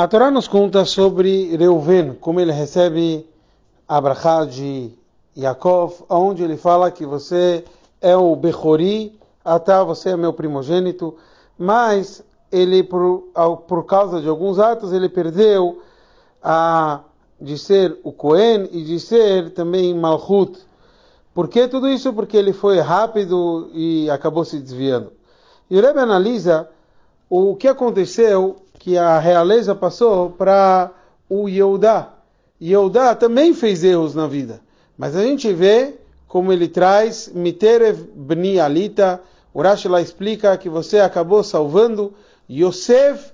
A Torá nos conta sobre Reuven, como ele recebe a de Yaakov, onde ele fala que você é o Bechori, até você é meu primogênito, mas ele, por, por causa de alguns atos, ele perdeu a, de ser o Cohen e de ser também Malchut. Por que tudo isso? Porque ele foi rápido e acabou se desviando. E o Rebbe analisa o que aconteceu, que a realeza passou para o Yehudá. Yehudá também fez erros na vida. Mas a gente vê como ele traz Miterev Bni Alita. O Rashi lá explica que você acabou salvando Yosef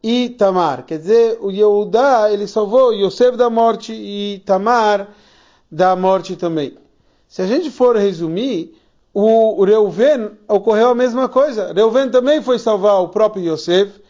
e Tamar. Quer dizer, o Yehudá, ele salvou Yosef da morte e Tamar da morte também. Se a gente for resumir, o Reuven ocorreu a mesma coisa. Reuven também foi salvar o próprio Yosef.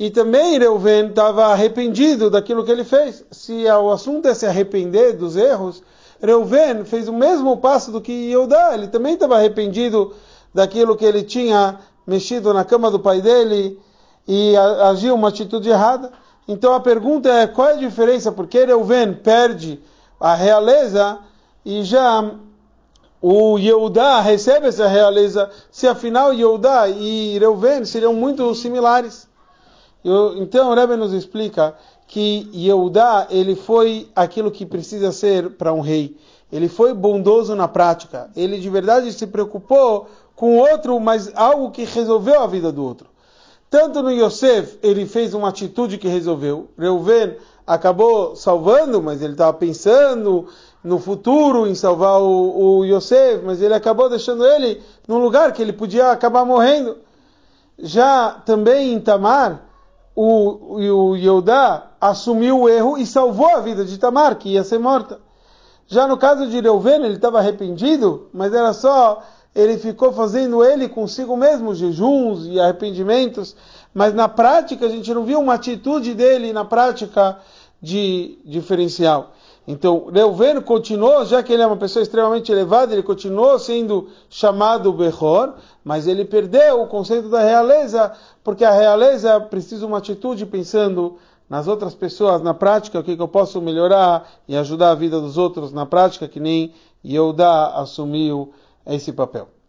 E também Reuven estava arrependido daquilo que ele fez. Se o assunto é se arrepender dos erros, Reuven fez o mesmo passo do que Yehudá. Ele também estava arrependido daquilo que ele tinha mexido na cama do pai dele e agiu uma atitude errada. Então a pergunta é qual é a diferença? Porque Reuven perde a realeza e já o Yehudá recebe essa realeza, se afinal Yehudá e Reuven seriam muito similares. Eu, então o Rebbe nos explica que Yehudá ele foi aquilo que precisa ser para um rei. Ele foi bondoso na prática. Ele de verdade se preocupou com o outro, mas algo que resolveu a vida do outro. Tanto no Yosef ele fez uma atitude que resolveu. Reuven acabou salvando, mas ele estava pensando no futuro em salvar o, o Yosef, mas ele acabou deixando ele num lugar que ele podia acabar morrendo. Já também em Tamar, o, o Yehudá assumiu o erro e salvou a vida de Tamar, que ia ser morta. Já no caso de Reuven, ele estava arrependido, mas era só, ele ficou fazendo ele consigo mesmo, jejuns e arrependimentos, mas na prática a gente não viu uma atitude dele na prática de diferencial. Então, Reuven continuou, já que ele é uma pessoa extremamente elevada, ele continuou sendo chamado Behor, mas ele perdeu o conceito da realeza, porque a realeza precisa uma atitude pensando nas outras pessoas, na prática, o que, que eu posso melhorar e ajudar a vida dos outros na prática, que nem Yehudá assumiu esse papel.